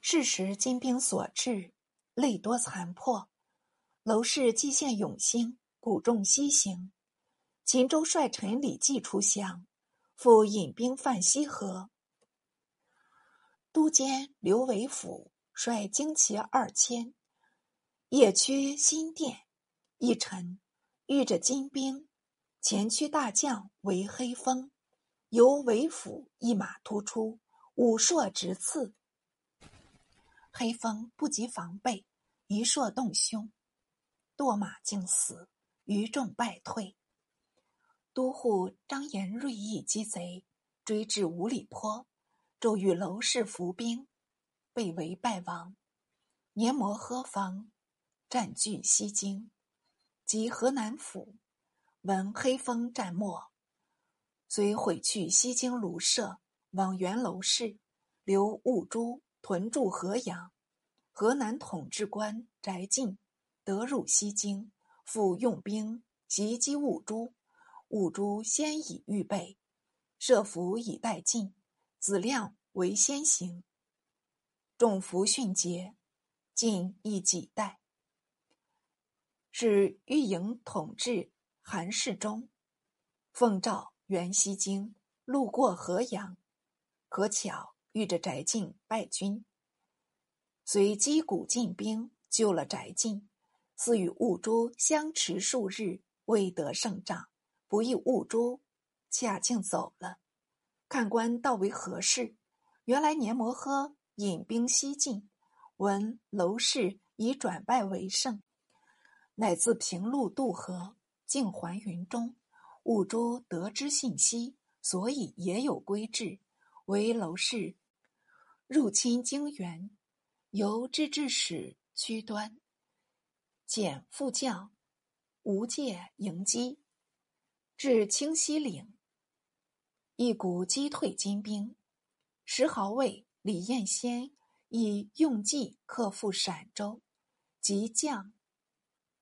是时金兵所至，累多残破。娄氏蓟县永兴，鼓众西行。秦州帅臣李继出降，复引兵犯西河。都监刘维甫率精骑二千，夜驱新店。一臣遇着金兵，前驱大将为黑风，由韦府一马突出，五硕直刺。黑风不及防备，一硕动胸，堕马竟死，余众败退。都护张延锐意击贼，追至五里坡，骤与娄氏伏兵，被围败亡。年摩诃方占据西京，及河南府，闻黑风战没，遂毁去西京庐舍，往援娄氏，留兀珠屯驻河阳。河南统治官翟进得入西京，复用兵袭击兀珠。兀珠先已预备，设伏以待进。子亮为先行，众伏迅捷，进亦几待。是御营统治韩世忠，奉诏援西京，路过河阳，可巧遇着翟进败军，遂击鼓进兵，救了翟进。似与兀珠相持数日，未得胜仗。不意兀珠恰竟走了，看官道为何事？原来年摩诃引兵西进，闻娄氏已转败为胜，乃自平陆渡河，竟还云中。兀珠得知信息，所以也有归至，为娄氏入侵京原，由知制使屈端遣副将吴介迎击。至清溪岭，一股击退金兵。石壕尉李彦先以用计克复陕州，即将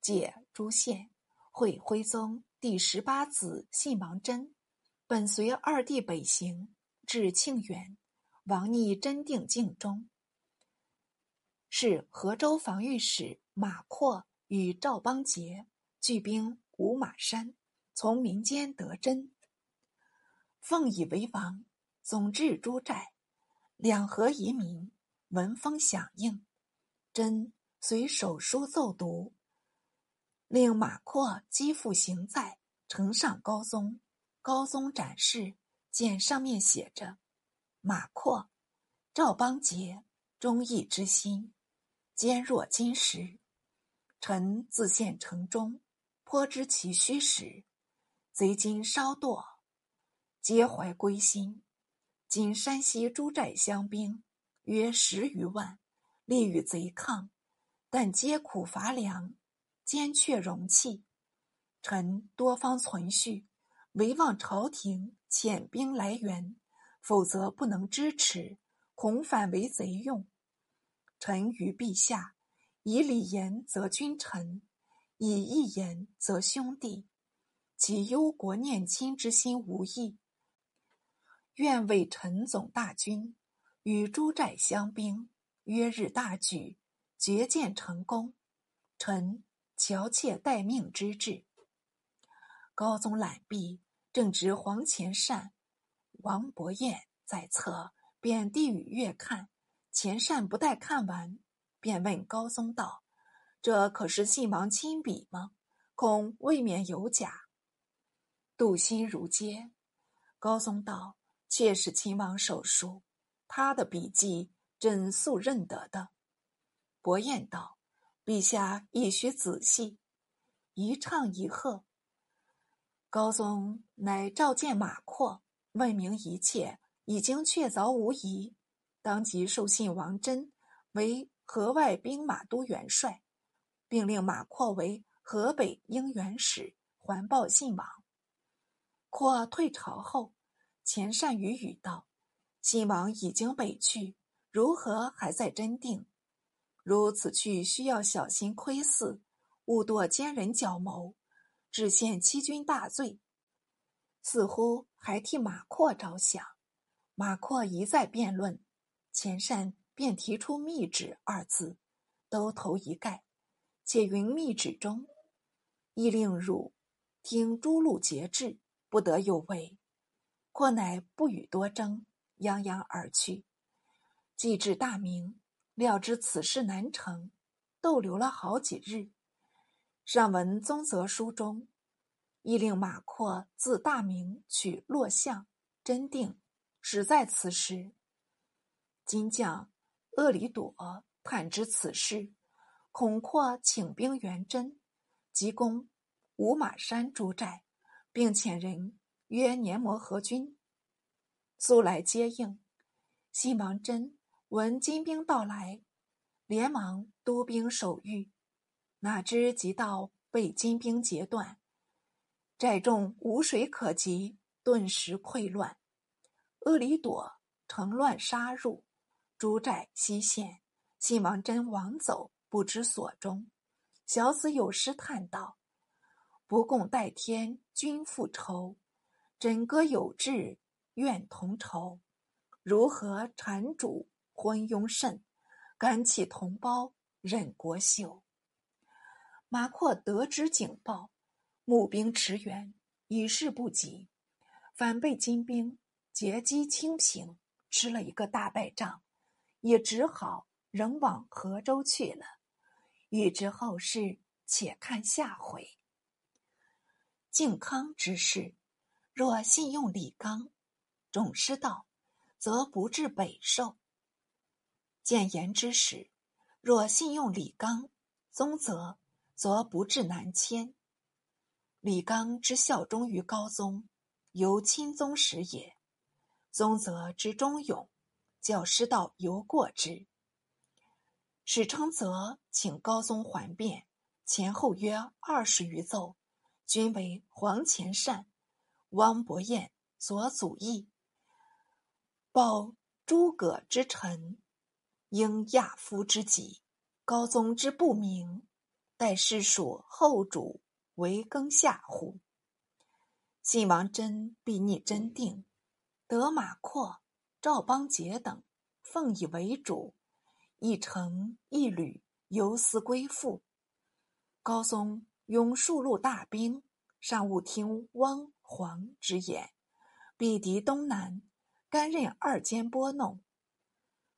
解诸县，会徽宗第十八子信王真，本随二弟北行，至庆元，王逆真定境中。是河州防御使马扩与赵邦杰聚兵五马山。从民间得真，奉以为王，总治诸寨，两河移民闻风响应，真随手书奏读，令马扩击复行在，呈上高宗。高宗展示，见上面写着：“马扩，赵邦杰，忠义之心，坚若金石。臣自献城中，颇知其虚实。”贼今稍堕，皆怀归心。今山西诸寨乡兵约十余万，力与贼抗，但皆苦乏粮，坚却容器。臣多方存续，唯望朝廷遣兵来援，否则不能支持，恐反为贼用。臣于陛下，以礼言则君臣，以义言则兄弟。其忧国念亲之心无异，愿为臣总大军，与诸寨相兵，约日大举，决见成功。臣乔切待命之至。高宗览毕，正值黄潜善、王伯彦在侧，便递与阅看。钱善不待看完，便问高宗道：“这可是信王亲笔吗？恐未免有假。”杜心如接，高宗道：“妾是亲王手书，他的笔迹，朕素认得的。”伯彦道：“陛下亦须仔细。”一唱一和。高宗乃召见马扩，问明一切，已经确凿无疑，当即授信王真为河外兵马都元帅，并令马扩为河北应元使，还报信王。扩退朝后，钱善与语道：“信王已经北去，如何还在真定？如此去，需要小心窥伺，勿堕奸人角谋，致陷欺君大罪。似乎还替马阔着想。”马阔一再辩论，钱善便提出“密旨”二字，都头一概，且云密旨中，亦令汝听诸路节制，不得有违。或乃不与多争，泱泱而去。既至大明，料知此事难成，逗留了好几日。上文宗泽书中，亦令马扩自大明取洛相、真定，只在此时。金将厄里朵探知此事，恐扩请兵援真，急攻五马山诸寨，并遣人。约年摩合军，速来接应。信王真闻金兵到来，连忙督兵守御。哪知急到被金兵截断，寨众无水可及，顿时溃乱。阿里朵乘乱杀入，诸寨西陷。信王真亡走，不知所终。小子有诗叹道：“不共戴天，君复仇。”枕戈有志，愿同仇。如何缠主昏庸甚？敢弃同胞，任国秀。马阔得知警报，募兵驰援，已事不及，反被金兵截击清平，吃了一个大败仗，也只好仍往河州去了。欲知后事，且看下回。靖康之事。若信用李纲，种师道，则不至北狩；谏言之时，若信用李纲，宗泽，则不至南迁。李纲之效忠于高宗，由钦宗时也；宗泽之忠勇，教师道犹过之。史称泽请高宗还变，前后约二十余奏，均为黄前善。汪伯彦所祖义，报诸葛之臣，应亚夫之己，高宗之不明，待世属后主为更下乎？信王真必逆真定，得马扩、赵邦杰等奉以为主，一城一旅游思归附。高宗拥数路大兵，尚勿听汪。黄之言，必敌东南，甘任二监拨弄。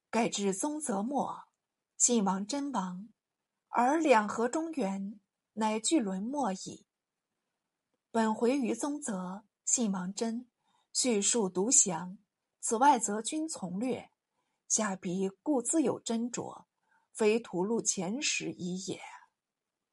盖至宗泽末，信王真亡，而两河中原乃巨轮末矣。本回于宗泽，信王真叙述独详，此外则均从略。下笔故自有斟酌，非吐露前时已也。